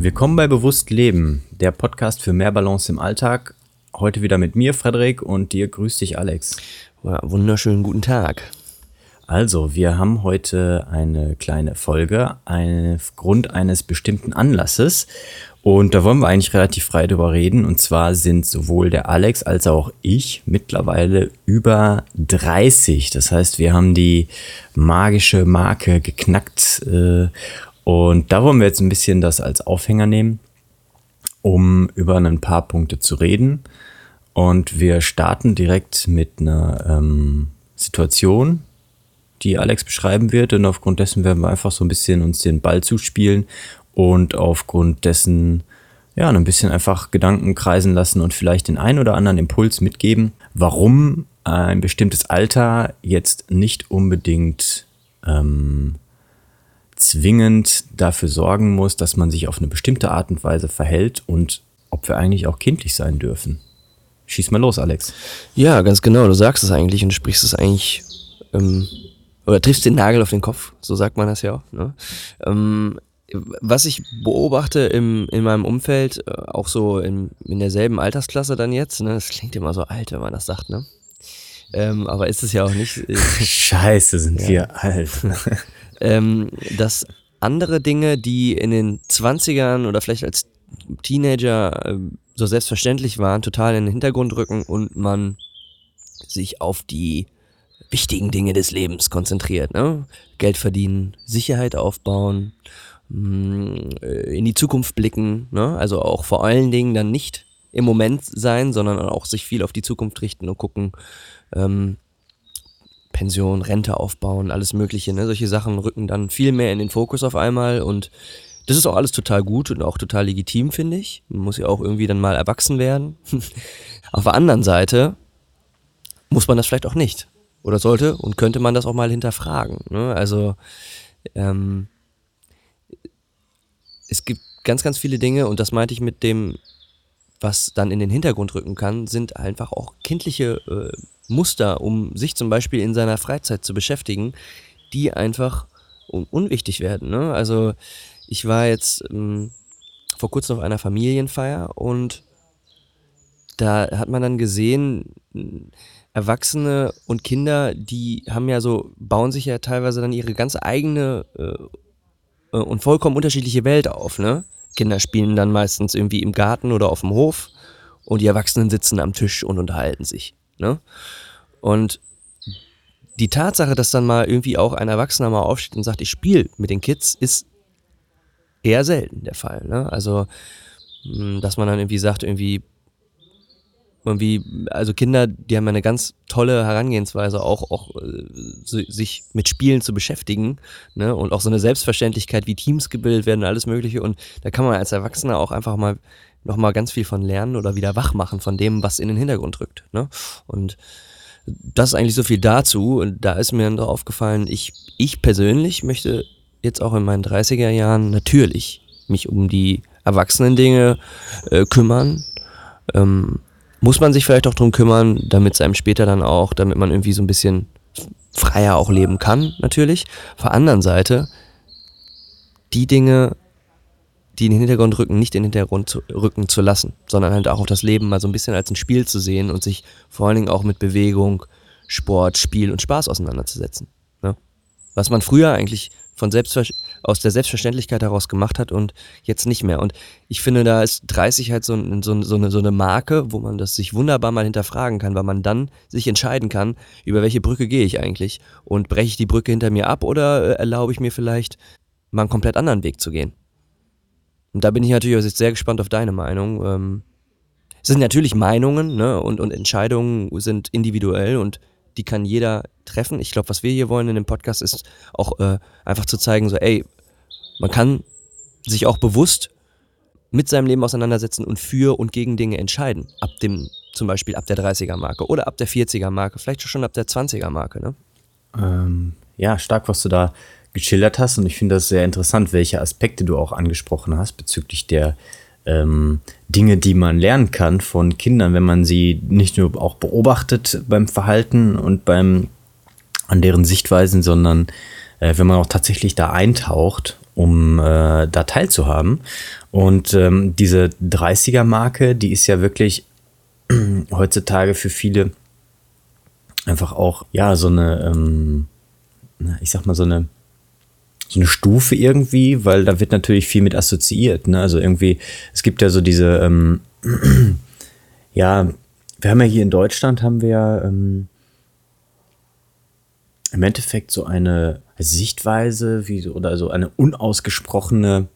Willkommen bei Bewusst Leben, der Podcast für mehr Balance im Alltag. Heute wieder mit mir, Frederik, und dir grüß dich, Alex. Ja, wunderschönen guten Tag. Also, wir haben heute eine kleine Folge aufgrund eines bestimmten Anlasses. Und da wollen wir eigentlich relativ frei drüber reden. Und zwar sind sowohl der Alex als auch ich mittlerweile über 30. Das heißt, wir haben die magische Marke geknackt. Äh, und da wollen wir jetzt ein bisschen das als Aufhänger nehmen, um über ein paar Punkte zu reden. Und wir starten direkt mit einer ähm, Situation, die Alex beschreiben wird. Und aufgrund dessen werden wir einfach so ein bisschen uns den Ball zuspielen und aufgrund dessen ja, ein bisschen einfach Gedanken kreisen lassen und vielleicht den einen oder anderen Impuls mitgeben, warum ein bestimmtes Alter jetzt nicht unbedingt ähm, zwingend dafür sorgen muss, dass man sich auf eine bestimmte Art und Weise verhält und ob wir eigentlich auch kindlich sein dürfen. Schieß mal los, Alex. Ja, ganz genau. Du sagst es eigentlich und sprichst es eigentlich ähm, oder triffst den Nagel auf den Kopf. So sagt man das ja auch. Ne? Ähm, was ich beobachte im, in meinem Umfeld, äh, auch so in, in derselben Altersklasse dann jetzt, ne, das klingt immer so alt, wenn man das sagt, ne? Ähm, aber ist es ja auch nicht. Scheiße, sind ja. wir alt. ähm, dass andere Dinge, die in den 20ern oder vielleicht als Teenager äh, so selbstverständlich waren, total in den Hintergrund rücken und man sich auf die wichtigen Dinge des Lebens konzentriert. Ne? Geld verdienen, Sicherheit aufbauen, mh, äh, in die Zukunft blicken. Ne? Also auch vor allen Dingen dann nicht im Moment sein, sondern auch sich viel auf die Zukunft richten und gucken, ähm, Pension, Rente aufbauen, alles Mögliche. Ne? Solche Sachen rücken dann viel mehr in den Fokus auf einmal und das ist auch alles total gut und auch total legitim, finde ich. Man muss ja auch irgendwie dann mal erwachsen werden. auf der anderen Seite muss man das vielleicht auch nicht. Oder sollte und könnte man das auch mal hinterfragen. Ne? Also ähm, es gibt ganz, ganz viele Dinge und das meinte ich mit dem, was dann in den Hintergrund rücken kann, sind einfach auch kindliche äh, Muster, um sich zum Beispiel in seiner Freizeit zu beschäftigen, die einfach un unwichtig werden. Ne? Also ich war jetzt ähm, vor kurzem auf einer Familienfeier und da hat man dann gesehen, Erwachsene und Kinder, die haben ja so, bauen sich ja teilweise dann ihre ganz eigene äh, äh und vollkommen unterschiedliche Welt auf, ne? Kinder spielen dann meistens irgendwie im Garten oder auf dem Hof und die Erwachsenen sitzen am Tisch und unterhalten sich. Ne? Und die Tatsache, dass dann mal irgendwie auch ein Erwachsener mal aufsteht und sagt, ich spiele mit den Kids, ist eher selten der Fall. Ne? Also, hm, dass man dann irgendwie sagt, irgendwie, irgendwie, also Kinder, die haben eine ganz tolle Herangehensweise, auch, auch äh, sich mit Spielen zu beschäftigen, ne? Und auch so eine Selbstverständlichkeit, wie Teams gebildet werden, alles Mögliche. Und da kann man als Erwachsener auch einfach mal nochmal ganz viel von lernen oder wieder wach machen von dem, was in den Hintergrund rückt. Ne? Und das ist eigentlich so viel dazu. Und da ist mir dann aufgefallen, ich, ich persönlich möchte jetzt auch in meinen 30er Jahren natürlich mich um die erwachsenen Dinge äh, kümmern. Ähm, muss man sich vielleicht auch drum kümmern, damit es einem später dann auch, damit man irgendwie so ein bisschen freier auch leben kann, natürlich. Auf der anderen Seite, die Dinge die in den Hintergrund rücken, nicht in den Hintergrund zu, rücken zu lassen, sondern halt auch das Leben mal so ein bisschen als ein Spiel zu sehen und sich vor allen Dingen auch mit Bewegung, Sport, Spiel und Spaß auseinanderzusetzen. Ne? Was man früher eigentlich von aus der Selbstverständlichkeit heraus gemacht hat und jetzt nicht mehr. Und ich finde, da ist 30 halt so, so, so, eine, so eine Marke, wo man das sich wunderbar mal hinterfragen kann, weil man dann sich entscheiden kann, über welche Brücke gehe ich eigentlich und breche ich die Brücke hinter mir ab oder äh, erlaube ich mir vielleicht mal einen komplett anderen Weg zu gehen. Und da bin ich natürlich jetzt sehr gespannt auf deine Meinung. Ähm, es sind natürlich Meinungen ne? und, und Entscheidungen sind individuell und die kann jeder treffen. Ich glaube, was wir hier wollen in dem Podcast ist auch äh, einfach zu zeigen, so, ey, man kann sich auch bewusst mit seinem Leben auseinandersetzen und für und gegen Dinge entscheiden. Ab dem, zum Beispiel ab der 30er-Marke oder ab der 40er-Marke, vielleicht schon ab der 20er-Marke, ne? Ähm, ja, stark, was du da geschildert hast. Und ich finde das sehr interessant, welche Aspekte du auch angesprochen hast bezüglich der ähm, Dinge, die man lernen kann von Kindern, wenn man sie nicht nur auch beobachtet beim Verhalten und beim an deren Sichtweisen, sondern äh, wenn man auch tatsächlich da eintaucht, um äh, da teilzuhaben. Und ähm, diese 30er-Marke, die ist ja wirklich heutzutage für viele einfach auch, ja, so eine, ähm, ich sag mal, so eine, so eine Stufe irgendwie, weil da wird natürlich viel mit assoziiert. Ne? Also irgendwie, es gibt ja so diese, ähm, ja, wir haben ja hier in Deutschland, haben wir ähm, im Endeffekt so eine Sichtweise wie, oder so eine unausgesprochene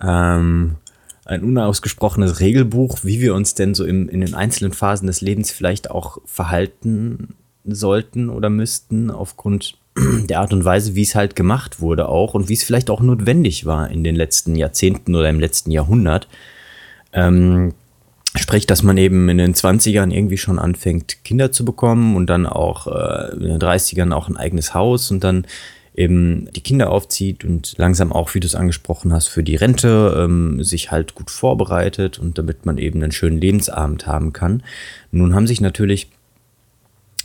ähm, ein unausgesprochenes Regelbuch, wie wir uns denn so im, in den einzelnen Phasen des Lebens vielleicht auch verhalten sollten oder müssten, aufgrund der Art und Weise, wie es halt gemacht wurde auch und wie es vielleicht auch notwendig war in den letzten Jahrzehnten oder im letzten Jahrhundert. Ähm, sprich, dass man eben in den 20ern irgendwie schon anfängt, Kinder zu bekommen und dann auch äh, in den 30ern auch ein eigenes Haus und dann eben die Kinder aufzieht und langsam auch, wie du es angesprochen hast, für die Rente ähm, sich halt gut vorbereitet und damit man eben einen schönen Lebensabend haben kann. Nun haben sich natürlich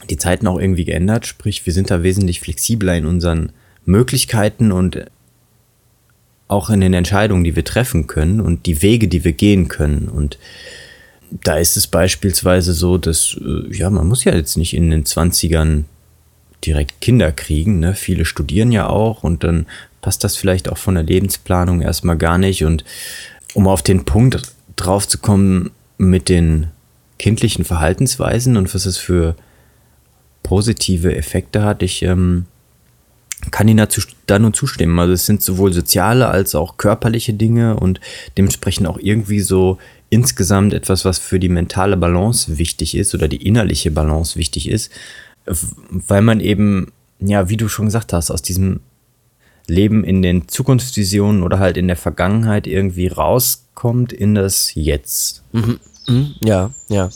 die Zeiten auch irgendwie geändert, sprich wir sind da wesentlich flexibler in unseren Möglichkeiten und auch in den Entscheidungen, die wir treffen können und die Wege, die wir gehen können. Und da ist es beispielsweise so, dass, äh, ja, man muss ja jetzt nicht in den 20ern direkt Kinder kriegen. Ne? Viele studieren ja auch und dann passt das vielleicht auch von der Lebensplanung erstmal gar nicht. Und um auf den Punkt drauf zu kommen mit den kindlichen Verhaltensweisen und was es für positive Effekte hat, ich ähm, kann Ihnen dazu da nur zustimmen. Also es sind sowohl soziale als auch körperliche Dinge und dementsprechend auch irgendwie so insgesamt etwas, was für die mentale Balance wichtig ist oder die innerliche Balance wichtig ist weil man eben, ja, wie du schon gesagt hast, aus diesem Leben in den Zukunftsvisionen oder halt in der Vergangenheit irgendwie rauskommt in das Jetzt. Mhm. Mhm. Ja, ja.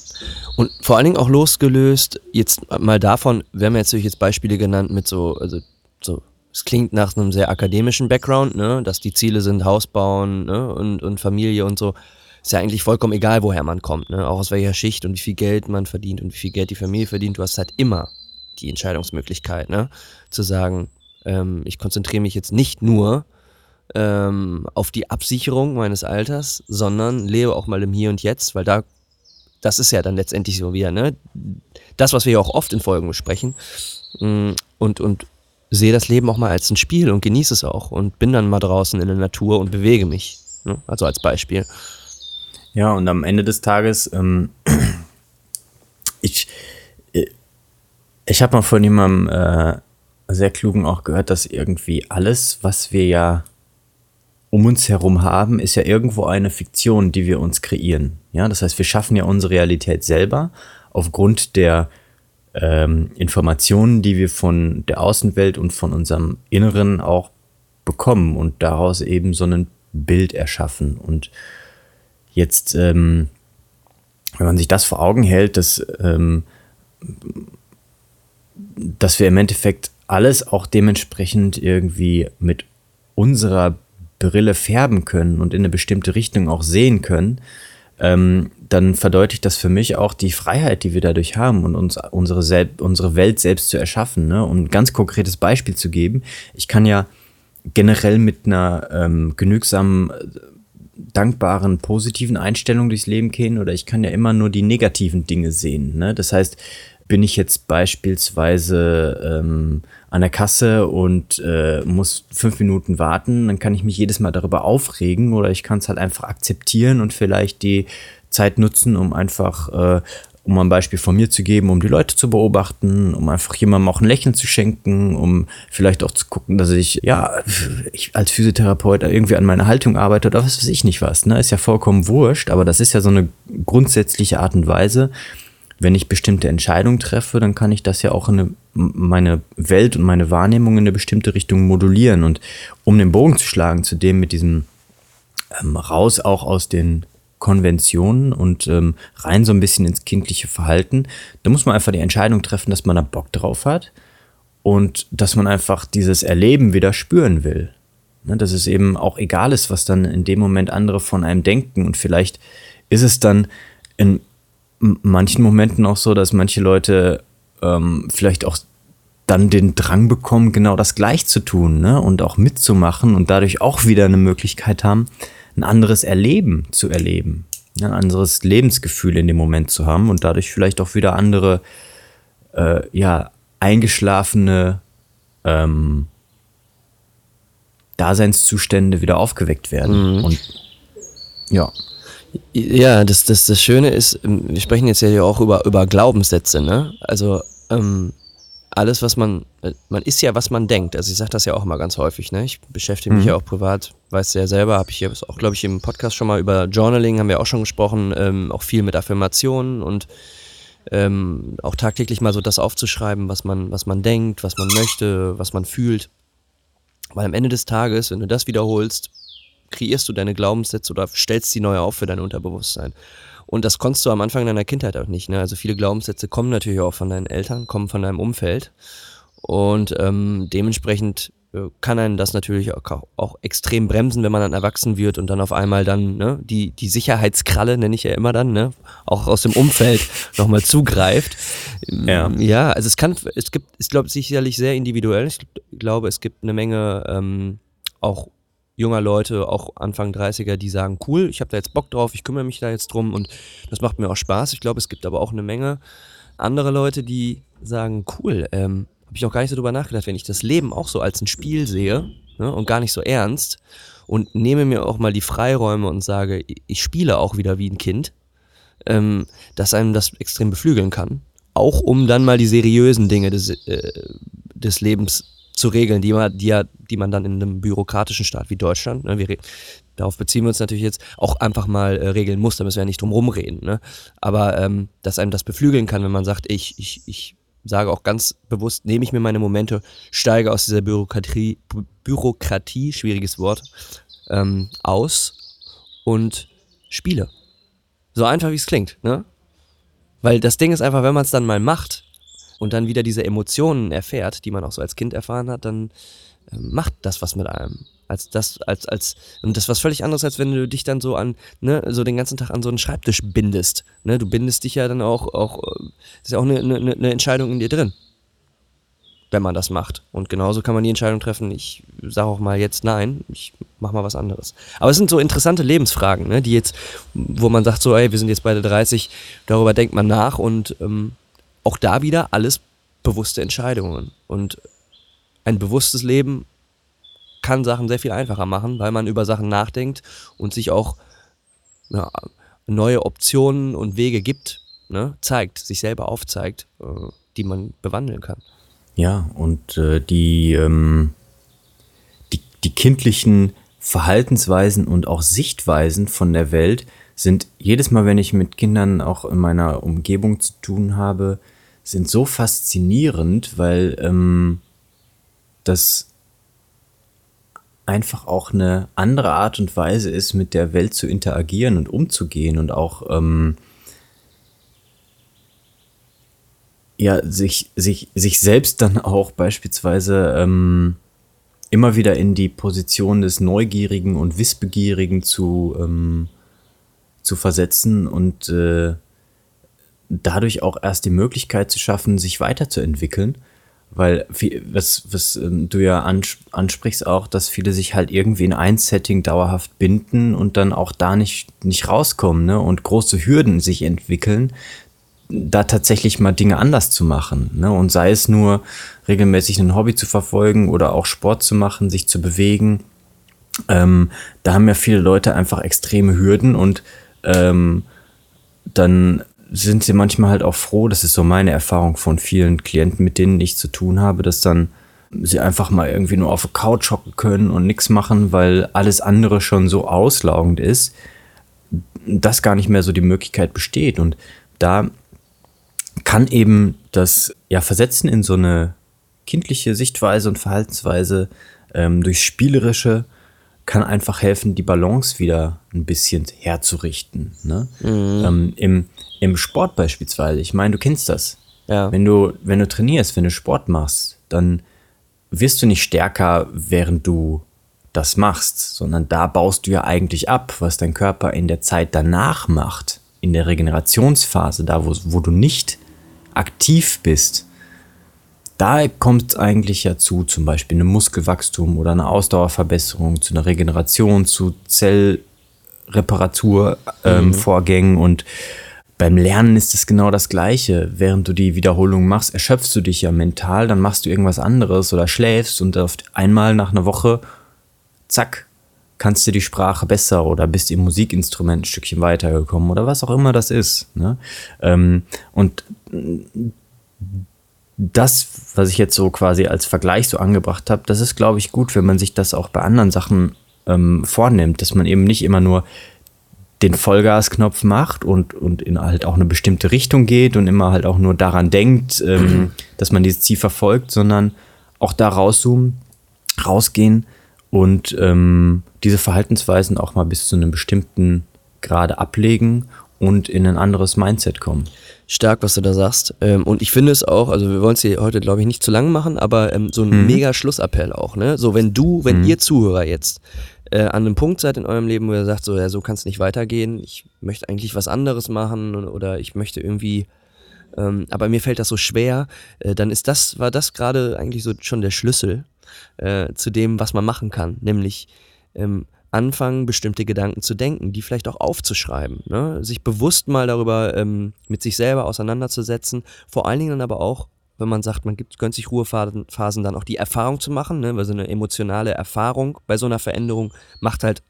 Und vor allen Dingen auch losgelöst, jetzt mal davon, wir haben jetzt natürlich jetzt Beispiele genannt mit so, also so, es klingt nach einem sehr akademischen Background, ne, dass die Ziele sind Haus bauen ne, und, und Familie und so. Ist ja eigentlich vollkommen egal, woher man kommt, ne? Auch aus welcher Schicht und wie viel Geld man verdient und wie viel Geld die Familie verdient. Du hast halt immer die Entscheidungsmöglichkeit, ne? Zu sagen, ähm, ich konzentriere mich jetzt nicht nur ähm, auf die Absicherung meines Alters, sondern lebe auch mal im Hier und Jetzt, weil da, das ist ja dann letztendlich so wieder, ne? Das, was wir ja auch oft in Folgen besprechen. Mm, und, und sehe das Leben auch mal als ein Spiel und genieße es auch und bin dann mal draußen in der Natur und bewege mich. Ne? Also als Beispiel. Ja, und am Ende des Tages, ähm, ich, ich habe mal von jemandem äh, sehr klugen auch gehört, dass irgendwie alles, was wir ja um uns herum haben, ist ja irgendwo eine Fiktion, die wir uns kreieren. Ja, das heißt, wir schaffen ja unsere Realität selber aufgrund der ähm, Informationen, die wir von der Außenwelt und von unserem Inneren auch bekommen und daraus eben so ein Bild erschaffen. Und jetzt, ähm, wenn man sich das vor Augen hält, dass ähm, dass wir im Endeffekt alles auch dementsprechend irgendwie mit unserer Brille färben können und in eine bestimmte Richtung auch sehen können, ähm, dann verdeutlicht das für mich auch die Freiheit, die wir dadurch haben und uns unsere, Sel unsere Welt selbst zu erschaffen. Ne? Um ein ganz konkretes Beispiel zu geben, ich kann ja generell mit einer ähm, genügsamen, dankbaren, positiven Einstellung durchs Leben gehen oder ich kann ja immer nur die negativen Dinge sehen. Ne? Das heißt, bin ich jetzt beispielsweise ähm, an der Kasse und äh, muss fünf Minuten warten, dann kann ich mich jedes Mal darüber aufregen oder ich kann es halt einfach akzeptieren und vielleicht die Zeit nutzen, um einfach, äh, um ein Beispiel von mir zu geben, um die Leute zu beobachten, um einfach jemandem auch ein Lächeln zu schenken, um vielleicht auch zu gucken, dass ich, ja, ich als Physiotherapeut irgendwie an meiner Haltung arbeite oder was weiß ich nicht was, ne? Ist ja vollkommen wurscht, aber das ist ja so eine grundsätzliche Art und Weise, wenn ich bestimmte Entscheidungen treffe, dann kann ich das ja auch in eine, meine Welt und meine Wahrnehmung in eine bestimmte Richtung modulieren. Und um den Bogen zu schlagen zu dem mit diesem ähm, raus auch aus den Konventionen und ähm, rein so ein bisschen ins kindliche Verhalten. Da muss man einfach die Entscheidung treffen, dass man da Bock drauf hat und dass man einfach dieses Erleben wieder spüren will. Ne, dass es eben auch egal ist, was dann in dem Moment andere von einem denken. Und vielleicht ist es dann in manchen Momenten auch so, dass manche Leute ähm, vielleicht auch dann den Drang bekommen, genau das gleich zu tun ne? und auch mitzumachen und dadurch auch wieder eine Möglichkeit haben, ein anderes Erleben zu erleben, ne? ein anderes Lebensgefühl in dem Moment zu haben und dadurch vielleicht auch wieder andere, äh, ja, eingeschlafene ähm, Daseinszustände wieder aufgeweckt werden. Mhm. Und ja. Ja, das, das, das Schöne ist, ähm, wir sprechen jetzt ja auch über, über Glaubenssätze, ne? Also, ähm, alles, was man, äh, man ist ja, was man denkt. Also ich sage das ja auch immer ganz häufig. Ne? Ich beschäftige mich mhm. ja auch privat, weiß ja selber, habe ich ja auch, glaube ich, im Podcast schon mal über Journaling, haben wir auch schon gesprochen, ähm, auch viel mit Affirmationen und ähm, auch tagtäglich mal so das aufzuschreiben, was man, was man denkt, was man möchte, was man fühlt. Weil am Ende des Tages, wenn du das wiederholst, kreierst du deine Glaubenssätze oder stellst sie neu auf für dein Unterbewusstsein. Und das konntest du am Anfang deiner Kindheit auch nicht. Ne? Also viele Glaubenssätze kommen natürlich auch von deinen Eltern, kommen von deinem Umfeld. Und ähm, dementsprechend äh, kann einen das natürlich auch, auch, extrem bremsen, wenn man dann erwachsen wird und dann auf einmal dann ne, die, die Sicherheitskralle, nenne ich ja immer dann, ne, auch aus dem Umfeld nochmal zugreift. Ja. ja, also es kann, es gibt, ich glaube, sicherlich sehr individuell. Ich glaube, es gibt eine Menge ähm, auch junger Leute, auch Anfang 30er, die sagen, cool, ich habe da jetzt Bock drauf, ich kümmere mich da jetzt drum und das macht mir auch Spaß. Ich glaube, es gibt aber auch eine Menge andere Leute, die sagen, cool, ähm, habe ich noch gar nicht so drüber nachgedacht, wenn ich das Leben auch so als ein Spiel sehe ne, und gar nicht so ernst und nehme mir auch mal die Freiräume und sage, ich spiele auch wieder wie ein Kind, ähm, dass einem das extrem beflügeln kann. Auch um dann mal die seriösen Dinge des, äh, des Lebens zu regeln, die man, die, ja, die man dann in einem bürokratischen Staat wie Deutschland, ne, wir, darauf beziehen wir uns natürlich jetzt, auch einfach mal äh, regeln muss, da müssen wir ja nicht drum rumreden. Ne? Aber ähm, dass einem das beflügeln kann, wenn man sagt, ich, ich, ich sage auch ganz bewusst, nehme ich mir meine Momente, steige aus dieser Bürokratie, Bürokratie schwieriges Wort, ähm, aus und spiele. So einfach wie es klingt, ne? Weil das Ding ist einfach, wenn man es dann mal macht, und dann wieder diese Emotionen erfährt, die man auch so als Kind erfahren hat, dann äh, macht das was mit einem. Als das, als, als, und das ist was völlig anderes, als wenn du dich dann so an, ne, so den ganzen Tag an so einen Schreibtisch bindest. Ne? Du bindest dich ja dann auch, auch, das ist ja auch eine, eine, eine Entscheidung in dir drin wenn man das macht. Und genauso kann man die Entscheidung treffen, ich sage auch mal jetzt nein, ich mach mal was anderes. Aber es sind so interessante Lebensfragen, ne, die jetzt, wo man sagt so, ey, wir sind jetzt beide 30, darüber denkt man nach und ähm, auch da wieder alles bewusste Entscheidungen. Und ein bewusstes Leben kann Sachen sehr viel einfacher machen, weil man über Sachen nachdenkt und sich auch ja, neue Optionen und Wege gibt, ne, zeigt, sich selber aufzeigt, äh, die man bewandeln kann. Ja, und äh, die, ähm, die, die kindlichen Verhaltensweisen und auch Sichtweisen von der Welt sind jedes Mal, wenn ich mit Kindern auch in meiner Umgebung zu tun habe, sind so faszinierend, weil ähm, das einfach auch eine andere Art und Weise ist, mit der Welt zu interagieren und umzugehen und auch ähm, ja, sich, sich, sich selbst dann auch beispielsweise ähm, immer wieder in die Position des Neugierigen und Wissbegierigen zu, ähm, zu versetzen und äh, dadurch auch erst die Möglichkeit zu schaffen, sich weiterzuentwickeln. Weil, was, was ähm, du ja ansprichst auch, dass viele sich halt irgendwie in ein Setting dauerhaft binden und dann auch da nicht, nicht rauskommen ne? und große Hürden sich entwickeln, da tatsächlich mal Dinge anders zu machen. Ne? Und sei es nur regelmäßig ein Hobby zu verfolgen oder auch Sport zu machen, sich zu bewegen. Ähm, da haben ja viele Leute einfach extreme Hürden und ähm, dann sind sie manchmal halt auch froh, das ist so meine Erfahrung von vielen Klienten, mit denen ich zu tun habe, dass dann sie einfach mal irgendwie nur auf der Couch hocken können und nichts machen, weil alles andere schon so auslaugend ist, dass gar nicht mehr so die Möglichkeit besteht. Und da kann eben das ja Versetzen in so eine kindliche Sichtweise und Verhaltensweise ähm, durch spielerische kann einfach helfen, die Balance wieder ein bisschen herzurichten. Ne? Mhm. Ähm, im, Im Sport beispielsweise, ich meine, du kennst das. Ja. Wenn du, wenn du trainierst, wenn du Sport machst, dann wirst du nicht stärker, während du das machst, sondern da baust du ja eigentlich ab, was dein Körper in der Zeit danach macht, in der Regenerationsphase, da wo, wo du nicht aktiv bist. Da kommt es eigentlich ja zu, zum Beispiel einem Muskelwachstum oder einer Ausdauerverbesserung, zu einer Regeneration, zu Zellreparaturvorgängen ähm, und beim Lernen ist es genau das Gleiche. Während du die Wiederholung machst, erschöpfst du dich ja mental, dann machst du irgendwas anderes oder schläfst und auf einmal nach einer Woche, zack, kannst du die Sprache besser oder bist im Musikinstrument ein Stückchen weitergekommen oder was auch immer das ist. Ne? Ähm, und das, was ich jetzt so quasi als Vergleich so angebracht habe, das ist, glaube ich, gut, wenn man sich das auch bei anderen Sachen ähm, vornimmt, dass man eben nicht immer nur den Vollgasknopf macht und, und in halt auch eine bestimmte Richtung geht und immer halt auch nur daran denkt, ähm, dass man dieses Ziel verfolgt, sondern auch da rauszoomen, rausgehen und ähm, diese Verhaltensweisen auch mal bis zu einem bestimmten Grade ablegen und in ein anderes Mindset kommen. Stark, was du da sagst. Ähm, und ich finde es auch, also wir wollen es hier heute, glaube ich, nicht zu lang machen, aber ähm, so ein mhm. mega Schlussappell auch, ne? So, wenn du, wenn mhm. ihr Zuhörer jetzt äh, an einem Punkt seid in eurem Leben, wo ihr sagt, so, ja, so kann es nicht weitergehen, ich möchte eigentlich was anderes machen oder ich möchte irgendwie, ähm, aber mir fällt das so schwer, äh, dann ist das, war das gerade eigentlich so schon der Schlüssel äh, zu dem, was man machen kann, nämlich ähm, anfangen, bestimmte Gedanken zu denken, die vielleicht auch aufzuschreiben, ne? sich bewusst mal darüber ähm, mit sich selber auseinanderzusetzen, vor allen Dingen dann aber auch wenn man sagt, man gibt, gönnt sich Ruhephasen dann auch die Erfahrung zu machen, ne? weil so eine emotionale Erfahrung bei so einer Veränderung macht halt,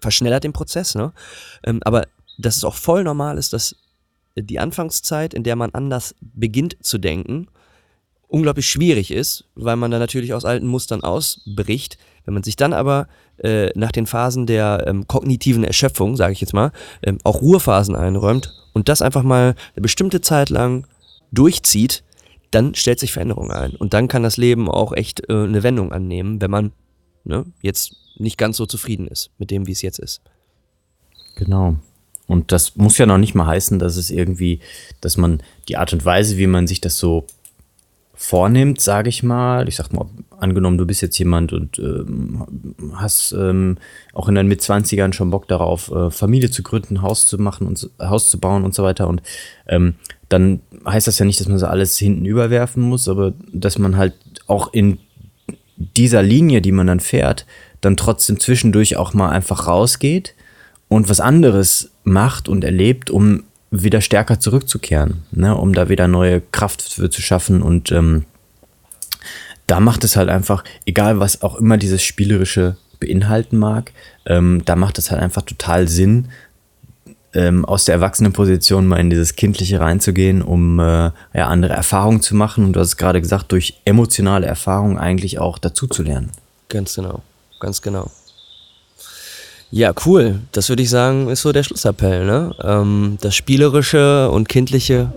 verschnellert den Prozess. Ne? Ähm, aber dass es auch voll normal ist, dass die Anfangszeit, in der man anders beginnt zu denken, unglaublich schwierig ist, weil man da natürlich aus alten Mustern ausbricht. Wenn man sich dann aber äh, nach den Phasen der ähm, kognitiven Erschöpfung, sage ich jetzt mal, ähm, auch Ruhephasen einräumt und das einfach mal eine bestimmte Zeit lang durchzieht, dann stellt sich Veränderung ein. Und dann kann das Leben auch echt äh, eine Wendung annehmen, wenn man ne, jetzt nicht ganz so zufrieden ist mit dem, wie es jetzt ist. Genau. Und das muss ja noch nicht mal heißen, dass es irgendwie, dass man die Art und Weise, wie man sich das so vornimmt, sage ich mal. Ich sag mal, angenommen, du bist jetzt jemand und ähm, hast ähm, auch in deinen Mitzwanzigern schon Bock darauf, äh, Familie zu gründen, Haus zu machen und Haus zu bauen und so weiter. Und ähm, dann heißt das ja nicht, dass man so alles hinten überwerfen muss, aber dass man halt auch in dieser Linie, die man dann fährt, dann trotzdem zwischendurch auch mal einfach rausgeht und was anderes macht und erlebt, um wieder stärker zurückzukehren, ne? um da wieder neue Kraft für zu schaffen. Und ähm, da macht es halt einfach, egal was auch immer dieses Spielerische beinhalten mag, ähm, da macht es halt einfach total Sinn, ähm, aus der Erwachsenenposition mal in dieses Kindliche reinzugehen, um äh, ja, andere Erfahrungen zu machen. Und du hast gerade gesagt, durch emotionale Erfahrungen eigentlich auch dazu. Ganz genau, ganz genau. Ja, cool. Das würde ich sagen, ist so der Schlussappell. Ne? Ähm, das Spielerische und Kindliche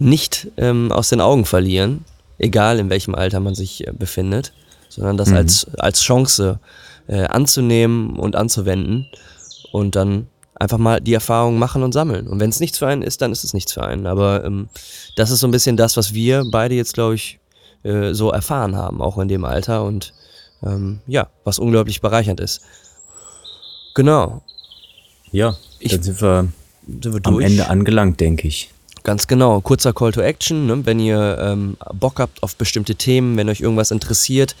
nicht ähm, aus den Augen verlieren, egal in welchem Alter man sich äh, befindet, sondern das mhm. als, als Chance äh, anzunehmen und anzuwenden und dann einfach mal die Erfahrung machen und sammeln. Und wenn es nichts für einen ist, dann ist es nichts für einen. Aber ähm, das ist so ein bisschen das, was wir beide jetzt, glaube ich, äh, so erfahren haben, auch in dem Alter und ähm, ja, was unglaublich bereichernd ist. Genau. Ja, ich, dann sind wir, sind wir am Ende angelangt, denke ich. Ganz genau. Kurzer Call to Action. Ne? Wenn ihr ähm, Bock habt auf bestimmte Themen, wenn euch irgendwas interessiert,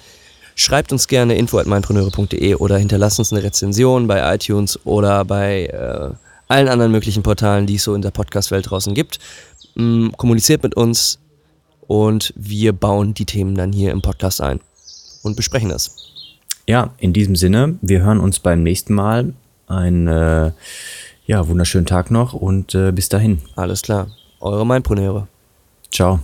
schreibt uns gerne info.meinpreneure.de oder hinterlasst uns eine Rezension bei iTunes oder bei äh, allen anderen möglichen Portalen, die es so in der Podcast-Welt draußen gibt. Ähm, kommuniziert mit uns und wir bauen die Themen dann hier im Podcast ein und besprechen das. Ja, in diesem Sinne, wir hören uns beim nächsten Mal. Einen äh, ja, wunderschönen Tag noch und äh, bis dahin. Alles klar. Eure Mindpreneure. Ciao.